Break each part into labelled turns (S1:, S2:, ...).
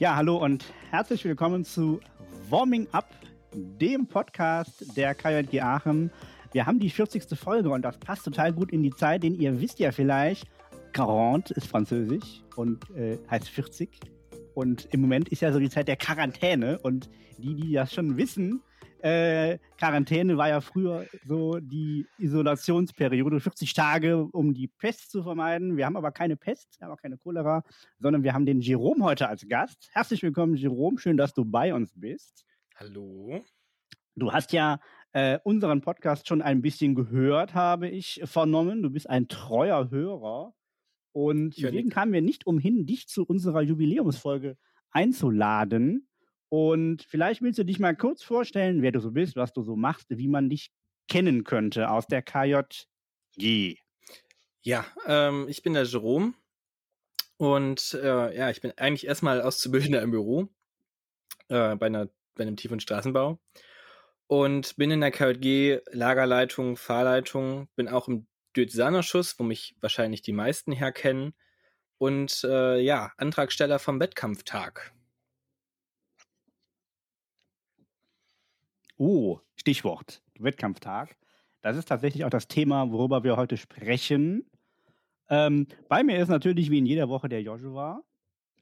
S1: Ja, hallo und herzlich willkommen zu Warming Up, dem Podcast der KJG Aachen. Wir haben die 40. Folge und das passt total gut in die Zeit, denn ihr wisst ja vielleicht, 40 ist französisch und äh, heißt 40. Und im Moment ist ja so die Zeit der Quarantäne und die, die das schon wissen, äh, Quarantäne war ja früher so die Isolationsperiode, 40 Tage, um die Pest zu vermeiden. Wir haben aber keine Pest, wir haben auch keine Cholera, sondern wir haben den Jerome heute als Gast. Herzlich willkommen, Jerome. Schön, dass du bei uns bist.
S2: Hallo.
S1: Du hast ja äh, unseren Podcast schon ein bisschen gehört, habe ich vernommen. Du bist ein treuer Hörer. Und deswegen kamen wir nicht umhin, dich zu unserer Jubiläumsfolge einzuladen. Und vielleicht willst du dich mal kurz vorstellen, wer du so bist, was du so machst, wie man dich kennen könnte aus der KJG.
S2: Ja, ähm, ich bin der Jerome und äh, ja, ich bin eigentlich erstmal Auszubildender im Büro äh, bei, einer, bei einem Tief- und Straßenbau und bin in der KJG Lagerleitung, Fahrleitung, bin auch im Diözesanerschuss, wo mich wahrscheinlich die meisten herkennen und äh, ja, Antragsteller vom Wettkampftag.
S1: Oh, Stichwort, Wettkampftag. Das ist tatsächlich auch das Thema, worüber wir heute sprechen. Ähm, bei mir ist natürlich wie in jeder Woche der Joshua.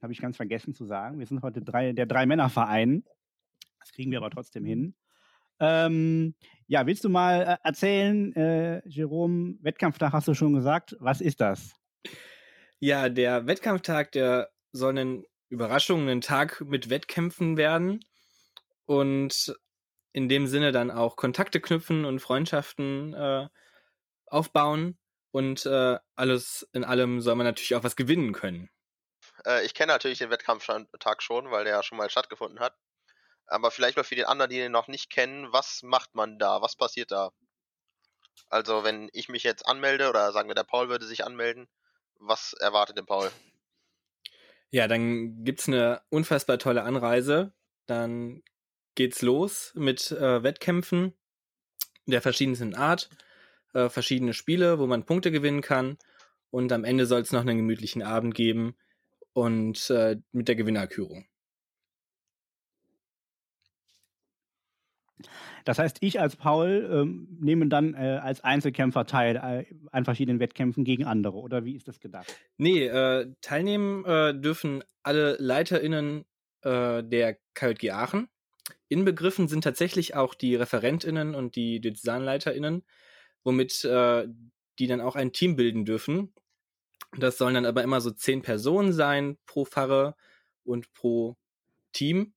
S1: Habe ich ganz vergessen zu sagen. Wir sind heute drei, der Drei-Männer-Verein. Das kriegen wir aber trotzdem hin. Ähm, ja, willst du mal äh, erzählen, äh, Jerome, Wettkampftag hast du schon gesagt. Was ist das?
S2: Ja, der Wettkampftag, der soll ein Überraschung, ein Tag mit Wettkämpfen werden. Und in dem Sinne dann auch Kontakte knüpfen und Freundschaften äh, aufbauen und äh, alles in allem soll man natürlich auch was gewinnen können.
S3: Äh, ich kenne natürlich den Wettkampftag schon, weil der ja schon mal stattgefunden hat. Aber vielleicht mal für den anderen, die den noch nicht kennen, was macht man da? Was passiert da? Also, wenn ich mich jetzt anmelde oder sagen wir, der Paul würde sich anmelden, was erwartet den Paul?
S2: Ja, dann gibt's eine unfassbar tolle Anreise. Dann geht's los mit äh, Wettkämpfen der verschiedensten Art, äh, verschiedene Spiele, wo man Punkte gewinnen kann und am Ende soll es noch einen gemütlichen Abend geben und äh, mit der Gewinnerkürung.
S1: Das heißt, ich als Paul ähm, nehme dann äh, als Einzelkämpfer teil äh, an verschiedenen Wettkämpfen gegen andere, oder wie ist das gedacht?
S2: Nee, äh, teilnehmen äh, dürfen alle LeiterInnen äh, der KJG Aachen. Inbegriffen sind tatsächlich auch die ReferentInnen und die DesignleiterInnen, womit äh, die dann auch ein Team bilden dürfen. Das sollen dann aber immer so zehn Personen sein pro Pfarrer und pro Team,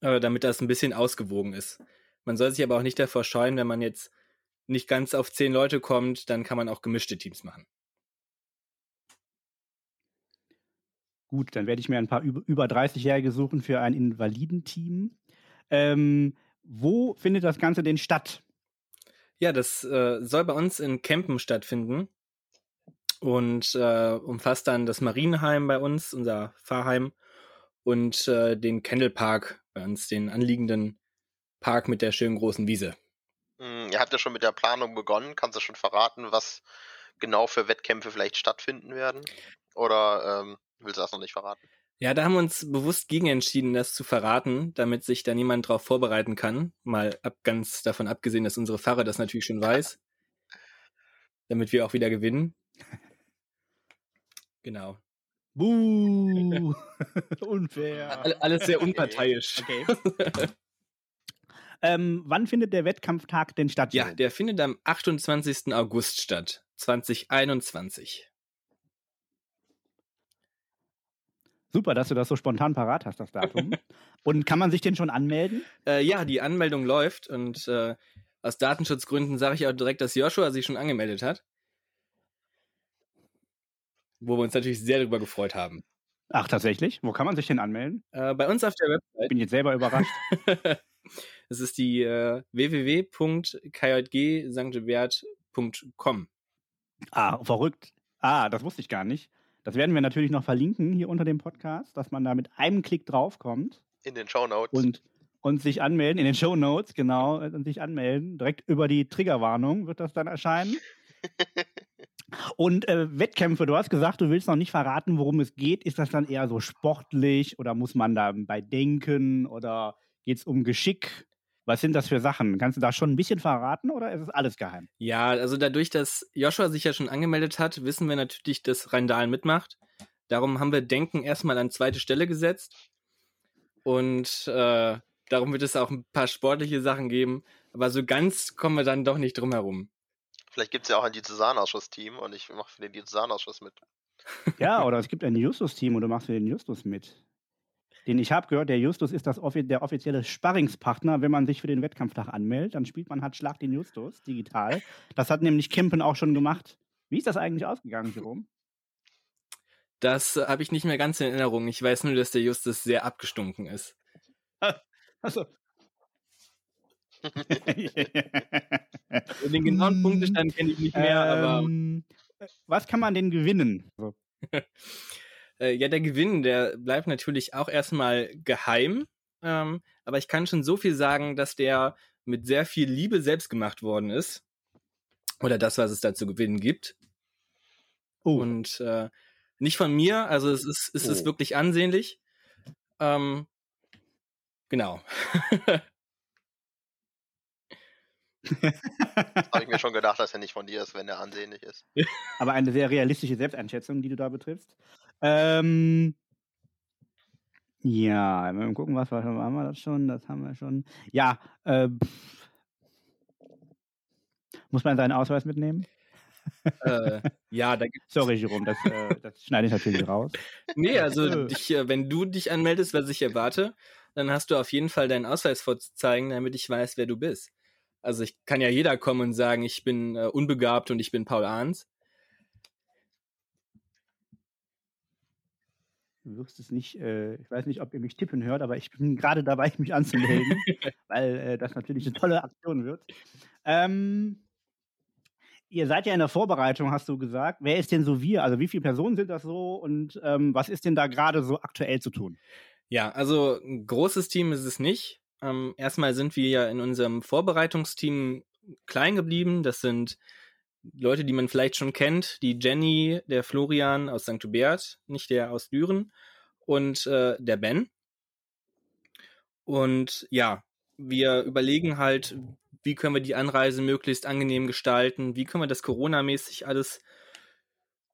S2: äh, damit das ein bisschen ausgewogen ist. Man soll sich aber auch nicht davor scheuen, wenn man jetzt nicht ganz auf zehn Leute kommt, dann kann man auch gemischte Teams machen.
S1: Gut, dann werde ich mir ein paar über 30-Jährige suchen für ein Invalidenteam. Ähm, wo findet das Ganze denn statt?
S2: Ja, das äh, soll bei uns in Kempen stattfinden und äh, umfasst dann das Marienheim bei uns, unser Fahrheim, und äh, den Kendall Park bei uns, den anliegenden Park mit der schönen großen Wiese.
S3: Hm, ihr habt ja schon mit der Planung begonnen. Kannst du schon verraten, was genau für Wettkämpfe vielleicht stattfinden werden? Oder ähm, willst du das noch nicht verraten?
S2: Ja, da haben wir uns bewusst gegen entschieden, das zu verraten, damit sich da niemand drauf vorbereiten kann. Mal ab, ganz davon abgesehen, dass unsere Fahrer das natürlich schon weiß. damit wir auch wieder gewinnen. Genau.
S1: Buh! Unfair.
S2: Alles sehr unparteiisch.
S1: Okay. ähm, wann findet der Wettkampftag denn statt?
S2: Ja, der findet am 28. August statt, 2021.
S1: Super, dass du das so spontan parat hast, das Datum. und kann man sich denn schon anmelden?
S2: Äh, ja, die Anmeldung läuft und äh, aus Datenschutzgründen sage ich auch direkt, dass Joshua sich schon angemeldet hat. Wo wir uns natürlich sehr darüber gefreut haben.
S1: Ach, tatsächlich? Wo kann man sich denn anmelden?
S2: Äh, bei uns auf der Website.
S1: Ich bin jetzt selber überrascht.
S2: Es ist die äh, www.kjgsanktewert.com.
S1: Ah, verrückt. Ah, das wusste ich gar nicht. Das werden wir natürlich noch verlinken hier unter dem Podcast, dass man da mit einem Klick draufkommt.
S3: In den Show Notes.
S1: Und, und sich anmelden, in den Show Notes, genau, und sich anmelden. Direkt über die Triggerwarnung wird das dann erscheinen. Und äh, Wettkämpfe, du hast gesagt, du willst noch nicht verraten, worum es geht. Ist das dann eher so sportlich oder muss man da bei denken oder geht es um Geschick? Was sind das für Sachen? Kannst du da schon ein bisschen verraten oder ist es alles geheim?
S2: Ja, also dadurch, dass Joshua sich ja schon angemeldet hat, wissen wir natürlich, dass Rheindahlen mitmacht. Darum haben wir Denken erstmal an zweite Stelle gesetzt. Und äh, darum wird es auch ein paar sportliche Sachen geben. Aber so ganz kommen wir dann doch nicht drum herum.
S3: Vielleicht gibt es ja auch ein Diözesanausschuss-Team und ich mache für den Diözesanausschuss mit.
S1: Ja, oder es gibt ein Justus-Team und du machst für den Justus mit. Den ich habe gehört, der Justus ist das, der offizielle Sparringspartner. Wenn man sich für den Wettkampftag anmeldet, dann spielt man halt Schlag den Justus digital. Das hat nämlich Kimpen auch schon gemacht. Wie ist das eigentlich ausgegangen, Jerome?
S2: Das habe ich nicht mehr ganz in Erinnerung. Ich weiß nur, dass der Justus sehr abgestunken ist.
S1: Achso.
S2: Den genauen Punktestand kenne ich nicht mehr,
S1: ähm, aber. Was kann man denn gewinnen?
S2: äh, ja, der Gewinn, der bleibt natürlich auch erstmal geheim. Ähm, aber ich kann schon so viel sagen, dass der mit sehr viel Liebe selbst gemacht worden ist. Oder das, was es da zu gewinnen gibt. Oh. Und äh, nicht von mir, also es ist, es oh. ist wirklich ansehnlich. Ähm, genau.
S3: Habe ich mir schon gedacht, dass er nicht von dir ist, wenn er ansehnlich ist.
S1: Aber eine sehr realistische Selbsteinschätzung, die du da betriffst. Ähm, ja, mal gucken, was wir, haben wir das schon? Das haben wir schon. Ja, äh, muss man seinen Ausweis mitnehmen?
S2: äh, ja, da gibt's
S1: Sorry, Jerome, das, äh, das schneide ich natürlich raus.
S2: Nee, also dich, äh, wenn du dich anmeldest, was ich erwarte, dann hast du auf jeden Fall deinen Ausweis vorzuzeigen, damit ich weiß, wer du bist. Also ich kann ja jeder kommen und sagen, ich bin äh, unbegabt und ich bin Paul Ahns.
S1: Du wirst es nicht, äh, ich weiß nicht, ob ihr mich tippen hört, aber ich bin gerade dabei, mich anzumelden, weil äh, das natürlich eine tolle Aktion wird. Ähm, ihr seid ja in der Vorbereitung, hast du gesagt. Wer ist denn so wir? Also wie viele Personen sind das so und ähm, was ist denn da gerade so aktuell zu tun?
S2: Ja, also ein großes Team ist es nicht. Ähm, erstmal sind wir ja in unserem Vorbereitungsteam klein geblieben. Das sind Leute, die man vielleicht schon kennt. Die Jenny, der Florian aus St. Hubert, nicht der aus Düren und äh, der Ben. Und ja, wir überlegen halt, wie können wir die Anreise möglichst angenehm gestalten, wie können wir das Corona-mäßig alles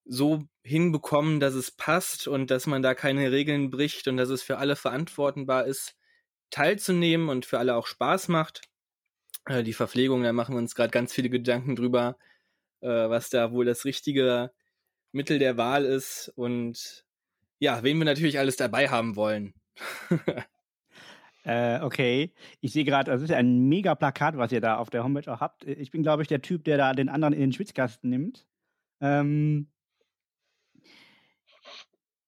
S2: so hinbekommen, dass es passt und dass man da keine Regeln bricht und dass es für alle verantwortbar ist teilzunehmen und für alle auch Spaß macht. Äh, die Verpflegung, da machen wir uns gerade ganz viele Gedanken drüber, äh, was da wohl das richtige Mittel der Wahl ist und ja, wen wir natürlich alles dabei haben wollen.
S1: äh, okay, ich sehe gerade, das ist ein mega Plakat, was ihr da auf der Homepage auch habt. Ich bin, glaube ich, der Typ, der da den anderen in den Schwitzkasten nimmt. Ähm,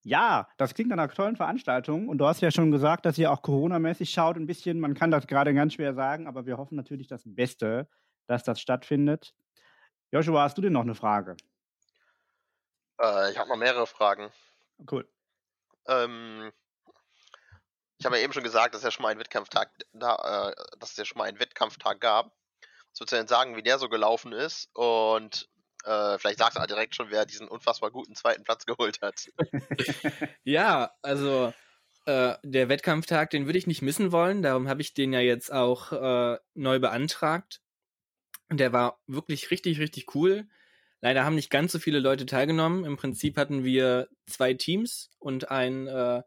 S1: ja, das klingt nach einer tollen Veranstaltung. Und du hast ja schon gesagt, dass ihr auch Corona-mäßig schaut ein bisschen. Man kann das gerade ganz schwer sagen, aber wir hoffen natürlich das Beste, dass das stattfindet. Joshua, hast du denn noch eine Frage?
S3: Äh, ich habe noch mehrere Fragen.
S1: Cool.
S3: Ähm, ich habe ja eben schon gesagt, dass es ja schon mal einen Wettkampftag da, äh, dass es ja schon mal einen Wettkampftag gab. Was würdest du denn sagen, wie der so gelaufen ist und äh, vielleicht sagt er direkt schon, wer diesen unfassbar guten zweiten Platz geholt hat.
S2: ja, also äh, der Wettkampftag, den würde ich nicht missen wollen. Darum habe ich den ja jetzt auch äh, neu beantragt. Der war wirklich richtig, richtig cool. Leider haben nicht ganz so viele Leute teilgenommen. Im Prinzip hatten wir zwei Teams und ein äh,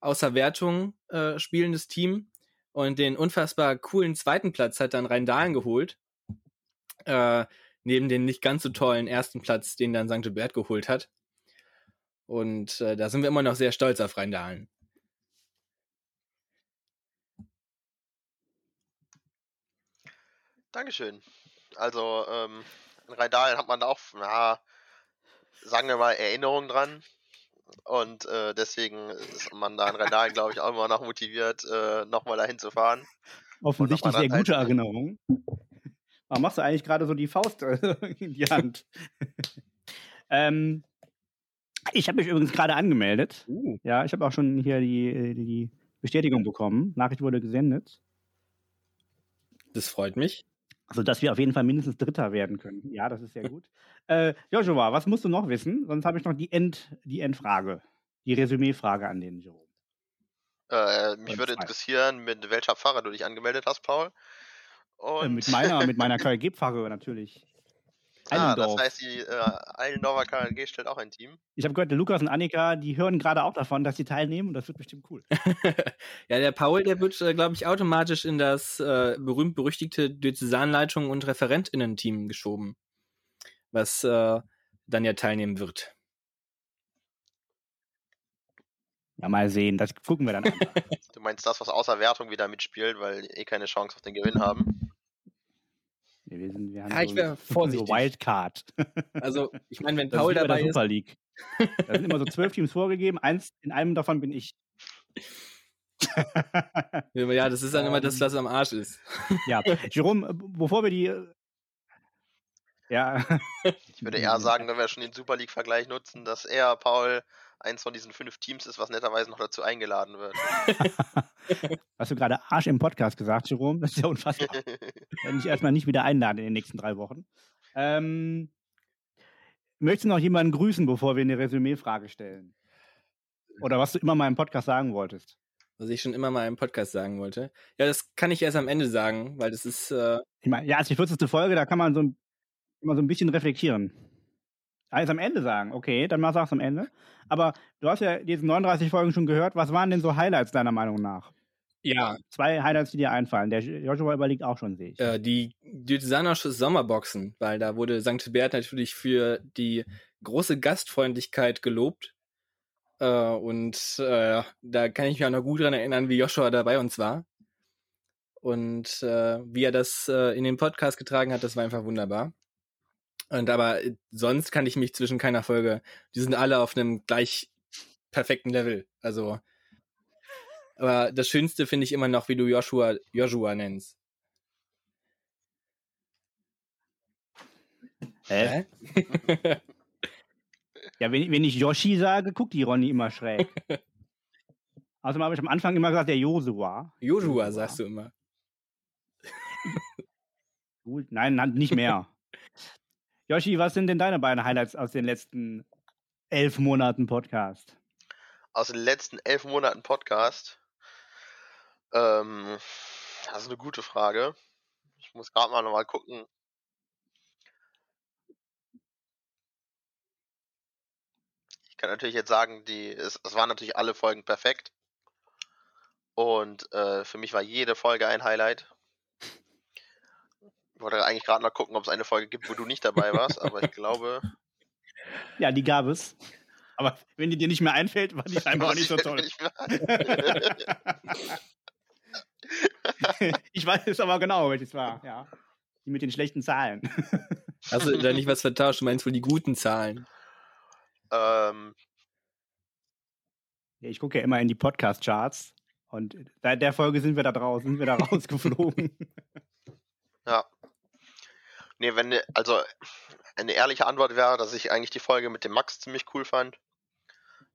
S2: außer Wertung äh, spielendes Team. Und den unfassbar coolen zweiten Platz hat dann Rhein-Dahlen geholt. Äh, neben den nicht ganz so tollen ersten Platz, den dann St. Hubert geholt hat. Und äh, da sind wir immer noch sehr stolz auf Rheindahlen.
S3: Dankeschön. Also ähm, in Rheindahlen hat man auch, ja, sagen wir mal, Erinnerungen dran. Und äh, deswegen ist man da in Rheindahlen, glaube ich, auch immer noch motiviert, äh, nochmal dahin zu fahren.
S1: Offensichtlich sehr gute Erinnerungen. Warum machst du eigentlich gerade so die Faust in die Hand? ähm, ich habe mich übrigens gerade angemeldet. Uh. Ja, ich habe auch schon hier die, die Bestätigung bekommen. Nachricht wurde gesendet.
S2: Das freut mich.
S1: Also, dass wir auf jeden Fall mindestens Dritter werden können. Ja, das ist sehr gut. Äh, Joshua, was musst du noch wissen? Sonst habe ich noch die, End, die Endfrage, die Resümee-Frage an den Jerome.
S3: Äh, mich würde
S1: zwei.
S3: interessieren, mit welcher Pfarre du dich angemeldet hast, Paul.
S1: Äh,
S3: Und
S1: mit meiner, mit meiner KLG-Pfarre natürlich.
S3: Ah, das heißt, die äh, Eilendorfer KLG stellt auch ein Team.
S1: Ich habe gehört, der Lukas und Annika, die hören gerade auch davon, dass sie teilnehmen und das wird bestimmt cool.
S2: ja, der Paul, der wird, äh, glaube ich, automatisch in das äh, berühmt-berüchtigte Diözesanleitung und ReferentInnen-Team geschoben, was äh, dann ja teilnehmen wird.
S1: Ja, mal sehen, das gucken wir dann an.
S3: Du meinst das, was außer Wertung wieder mitspielt, weil die eh keine Chance auf den Gewinn haben.
S1: Wir, sind, wir haben
S2: Ja, ich
S1: so,
S2: wär
S1: so
S2: vorsichtig.
S1: Wildcard.
S2: Also, ich meine, wenn
S1: Das
S2: Paul dabei ist,
S1: Super League. Da sind immer so zwölf Teams vorgegeben, eins, in einem davon bin ich.
S2: ja, das ist dann immer das, was am Arsch ist.
S1: ja, Jerome, bevor wir die. äh, Ja.
S3: Ich würde eher sagen, wenn wir schon den Super League-Vergleich nutzen, dass er, Paul, eins von diesen fünf Teams ist, was netterweise noch dazu eingeladen wird.
S1: Hast du gerade Arsch im Podcast gesagt, Jerome? Das ist ja unfassbar. Wenn ich erstmal nicht wieder einladen in den nächsten drei Wochen. Ähm, möchtest du noch jemanden grüßen, bevor wir eine Resümee-Frage stellen? Oder was du immer mal im Podcast sagen wolltest?
S2: Was ich schon immer mal im Podcast sagen wollte. Ja, das kann ich erst am Ende sagen, weil das ist, äh,
S1: Ich meine, ja, es ist die 40. Folge, da kann man so ein, immer so ein bisschen reflektieren. Alles am Ende sagen, okay, dann mach sag's am Ende. Aber du hast ja diese 39 Folgen schon gehört. Was waren denn so Highlights deiner Meinung nach?
S2: ja,
S1: Zwei Highlights, die dir einfallen. Der Joshua überlegt auch schon, sehe ich.
S2: äh, die Diözesanische Sommerboxen, weil da wurde St. Bert natürlich für die große Gastfreundlichkeit gelobt. Äh, und äh, da kann ich mich auch noch gut dran erinnern, wie Joshua da bei uns war. Und äh, wie er das äh, in den Podcast getragen hat, das war einfach wunderbar. Und aber äh, sonst kann ich mich zwischen keiner Folge, die sind alle auf einem gleich perfekten Level. Also, aber das Schönste finde ich immer noch, wie du Joshua Joshua nennst.
S1: Hä? Ja, wenn, wenn ich Yoshi sage, guckt die Ronny immer schräg. Außerdem habe ich am Anfang immer gesagt, der Joshua.
S2: Joshua, sagst du immer.
S1: Gut, nein, nicht mehr. Yoshi, was sind denn deine beiden Highlights aus den letzten elf Monaten Podcast?
S3: Aus den letzten elf Monaten Podcast. Ähm, das ist eine gute Frage. Ich muss gerade mal nochmal gucken. Ich kann natürlich jetzt sagen, die, es, es waren natürlich alle Folgen perfekt. Und äh, für mich war jede Folge ein Highlight. Ich wollte eigentlich gerade noch gucken, ob es eine Folge gibt, wo du nicht dabei warst, aber ich glaube.
S1: Ja, die gab es. Aber wenn die dir nicht mehr einfällt, war die scheinbar auch nicht so toll.
S3: ich
S1: weiß es aber genau, welches war, ja. Die mit den schlechten Zahlen.
S2: Hast du da nicht was vertauscht? Du meinst wohl die guten Zahlen.
S3: ähm,
S1: Ja, ich gucke ja immer in die Podcast-Charts und seit der Folge sind wir da draußen, sind wir da rausgeflogen.
S3: Ja. Nee, wenn, also eine ehrliche Antwort wäre, dass ich eigentlich die Folge mit dem Max ziemlich cool fand.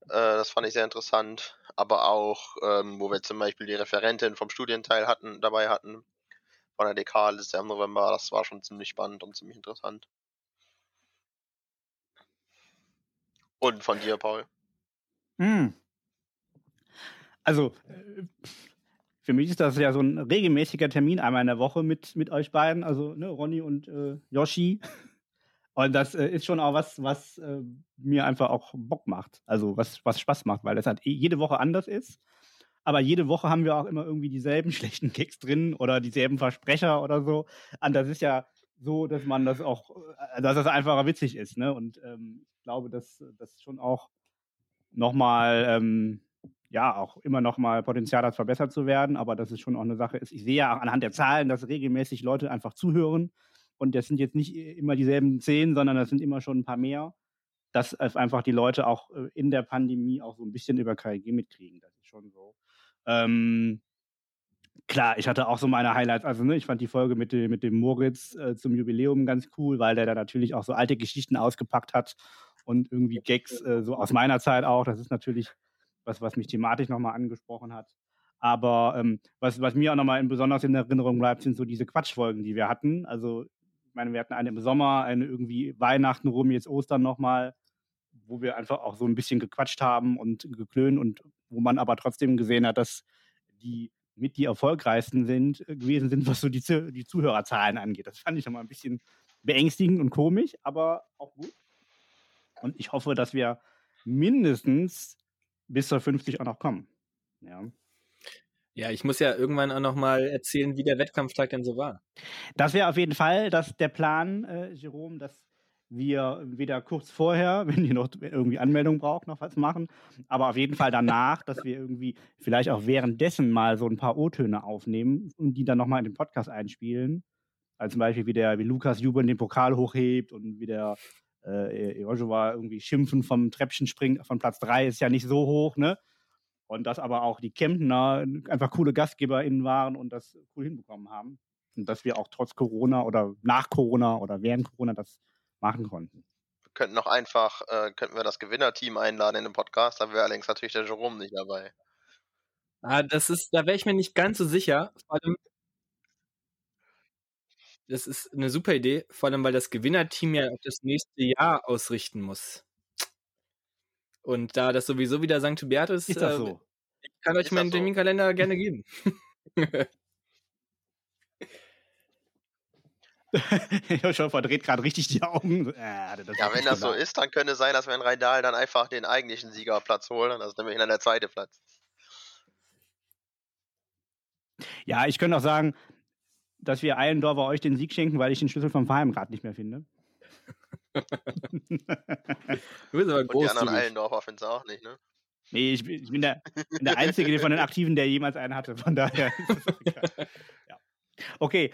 S3: Äh, das fand ich sehr interessant. Aber auch, ähm, wo wir zum Beispiel die Referentin vom Studienteil hatten, dabei hatten, von der DK letztes Jahr im November, das war schon ziemlich spannend und ziemlich interessant. Und von dir, Paul.
S1: Hm. Also, äh, für mich ist das ja so ein regelmäßiger Termin einmal in der Woche mit, mit euch beiden, also ne, Ronny und äh, Yoshi. Und das äh, ist schon auch was, was äh, mir einfach auch Bock macht. Also was, was Spaß macht, weil das halt eh jede Woche anders ist. Aber jede Woche haben wir auch immer irgendwie dieselben schlechten Gags drin oder dieselben Versprecher oder so. Und das ist ja so, dass man das auch, äh, dass das einfach witzig ist. Ne? Und ähm, ich glaube, dass das schon auch nochmal, ähm, ja, auch immer noch mal Potenzial hat, verbessert zu werden. Aber das ist schon auch eine Sache ist. Ich sehe ja auch anhand der Zahlen, dass regelmäßig Leute einfach zuhören. Und das sind jetzt nicht immer dieselben zehn, sondern das sind immer schon ein paar mehr. Dass es einfach die Leute auch äh, in der Pandemie auch so ein bisschen über KG mitkriegen. Das ist schon so. Ähm, klar, ich hatte auch so meine Highlights. Also, ne, ich fand die Folge mit, dem- mit dem Moritz äh, zum Jubiläum ganz cool, weil der da natürlich auch so alte Geschichten ausgepackt hat und irgendwie Gags, äh, so aus meiner Zeit auch. Das ist natürlich was, was mich thematisch nochmal angesprochen hat. Aber ähm, was, was mir auch nochmal besonders in Erinnerung bleibt, sind so diese Quatschfolgen, die wir hatten. Also, ich meine, wir hatten eine im Sommer, eine irgendwie Weihnachten rum, jetzt Ostern nochmal, wo wir einfach auch so ein bisschen gequatscht haben und geklönt und wo man aber trotzdem gesehen hat, dass die mit die erfolgreichsten sind, äh, gewesen sind, was so die, die Zuhörerzahlen angeht. Das fand ich nochmal ein bisschen beängstigend und komisch, aber auch gut. Und ich hoffe, dass wir mindestens bis zur 50 auch noch kommen. Ja.
S2: Ja, ich muss ja irgendwann auch noch mal erzählen, wie der Wettkampftag denn so war.
S1: Das wäre auf jeden Fall das, der Plan, äh, Jerome, dass wir wieder kurz vorher, wenn ihr noch irgendwie Anmeldung braucht, noch was machen, aber auf jeden Fall danach, dass wir irgendwie vielleicht auch währenddessen mal so ein paar O-Töne aufnehmen und die dann nochmal in den Podcast einspielen. Also zum Beispiel, wie der, wie Lukas jubeln den Pokal hochhebt und wie der äh, Joshua irgendwie schimpfen vom Treppchen springt, von Platz 3 ist ja nicht so hoch, ne? Und dass aber auch die Kemptner einfach coole GastgeberInnen waren und das cool hinbekommen haben. Und dass wir auch trotz Corona oder nach Corona oder während Corona das machen konnten.
S3: Wir könnten noch einfach, äh, könnten wir das Gewinnerteam einladen in den Podcast, da wäre allerdings natürlich der Jerome nicht dabei.
S2: Ah, das ist, da wäre ich mir nicht ganz so sicher. Vor allem, das ist eine super Idee, vor allem weil das Gewinnerteam ja auf das nächste Jahr ausrichten muss. Und da das sowieso wieder St. Hubert ist,
S1: ist das äh, so?
S2: ich kann euch ist meinen so? Terminkalender gerne geben.
S1: Joshua verdreht gerade richtig die Augen.
S3: Äh, ja, wenn das so ist, dann könnte es sein, dass wir in Rheindal dann einfach den eigentlichen Siegerplatz holen. Das ist nämlich dann der zweite Platz.
S1: Ja, ich könnte auch sagen, dass wir Eilendorfer euch den Sieg schenken, weil ich den Schlüssel vom Verein gerade nicht mehr finde.
S3: du bist aber Und die anderen Eilendorfer finden es auch nicht, ne?
S1: Nee, ich, ich bin, der, bin, der, Einzige von den Aktiven, der jemals einen hatte. Von daher ja. Okay,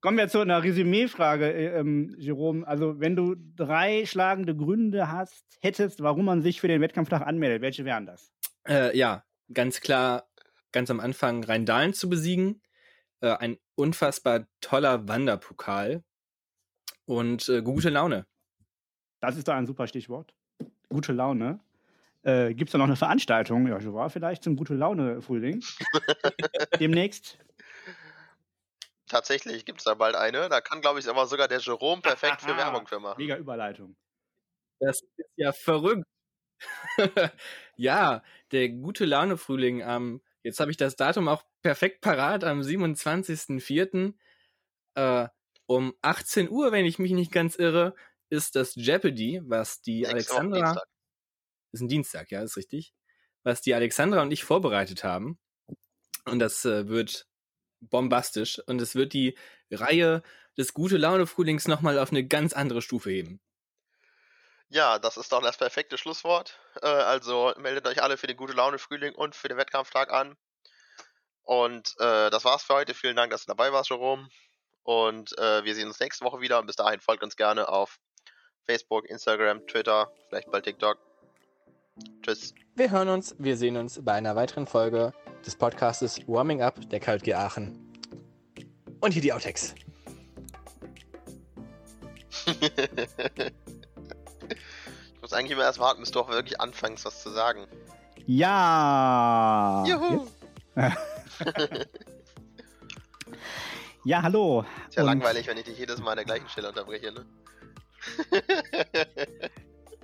S1: kommen wir zu einer Resümee-Frage, äh, ähm, Jerome. Also, wenn du drei schlagende Gründe hast, hättest, warum man sich für den Wettkampftag anmeldet, welche wären das?
S2: Äh, ja, ganz klar, ganz am Anfang Rheindahlen zu besiegen. Äh, ein unfassbar toller Wanderpokal und äh, gute Laune.
S1: Das ist da ein super Stichwort. Gute Laune. Äh, Gibt es da noch eine Veranstaltung, ja, war vielleicht zum Gute Laune-Frühling? Demnächst?
S3: Tatsächlich gibt es da bald eine. Da kann, glaube ich, aber sogar der Jerome perfekt für Werbung für machen.
S1: Mega Überleitung.
S2: Das ist ja verrückt. ja, der Gute Laune-Frühling am, jetzt habe ich das Datum auch perfekt parat, am 27.04. Äh, um 18 Uhr, wenn ich mich nicht ganz irre, ist das Jeopardy, was die Alexandra. Ist ein Dienstag, ja, ist richtig. Was die Alexandra und ich vorbereitet haben. Und das äh, wird bombastisch. Und es wird die Reihe des Gute Laune Frühlings nochmal auf eine ganz andere Stufe heben.
S3: Ja, das ist doch das perfekte Schlusswort. Äh, also meldet euch alle für den Gute Laune Frühling und für den Wettkampftag an. Und äh, das war's für heute. Vielen Dank, dass du dabei warst, Jerome. Und äh, wir sehen uns nächste Woche wieder. Und bis dahin folgt uns gerne auf Facebook, Instagram, Twitter, vielleicht bald TikTok. Tschüss.
S2: Wir hören uns, wir sehen uns bei einer weiteren Folge des Podcastes Warming Up der KJG Aachen. Und hier die Outtakes.
S3: ich muss eigentlich immer erst warten, bis du auch wirklich anfängst, was zu sagen.
S1: Ja. Juhu. ja, hallo.
S3: Ist ja Und langweilig, wenn ich dich jedes Mal an der gleichen Stelle unterbreche, ne?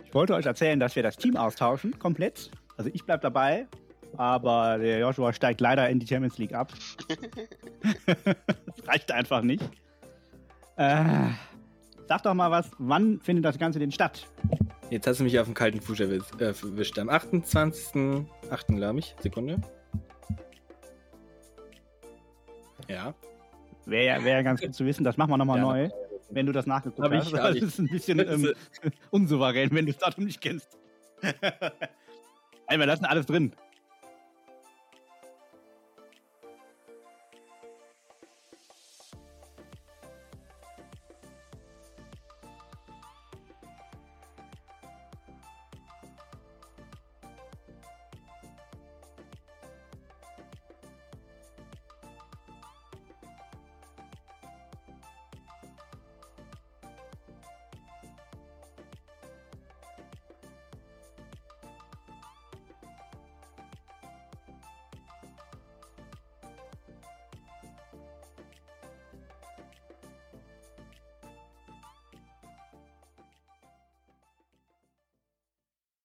S1: ich wollte euch erzählen, dass wir das Team austauschen, komplett. Also ich bleibe dabei, aber der Joshua steigt leider in die Champions League ab. das reicht einfach nicht. Äh, sag doch mal was, wann findet das Ganze denn statt?
S2: Jetzt hast du mich auf dem kalten Fuß erwischt. Am 28.8. glaube ich. Sekunde. Ja.
S1: Wäre ja, wär ganz gut zu wissen, das machen wir nochmal ja, neu, wenn du das nachgeguckt hab hast. Ich, das ist ein bisschen ähm, unsouverän, wenn du das Datum nicht kennst. Ey, wir lassen alles drin.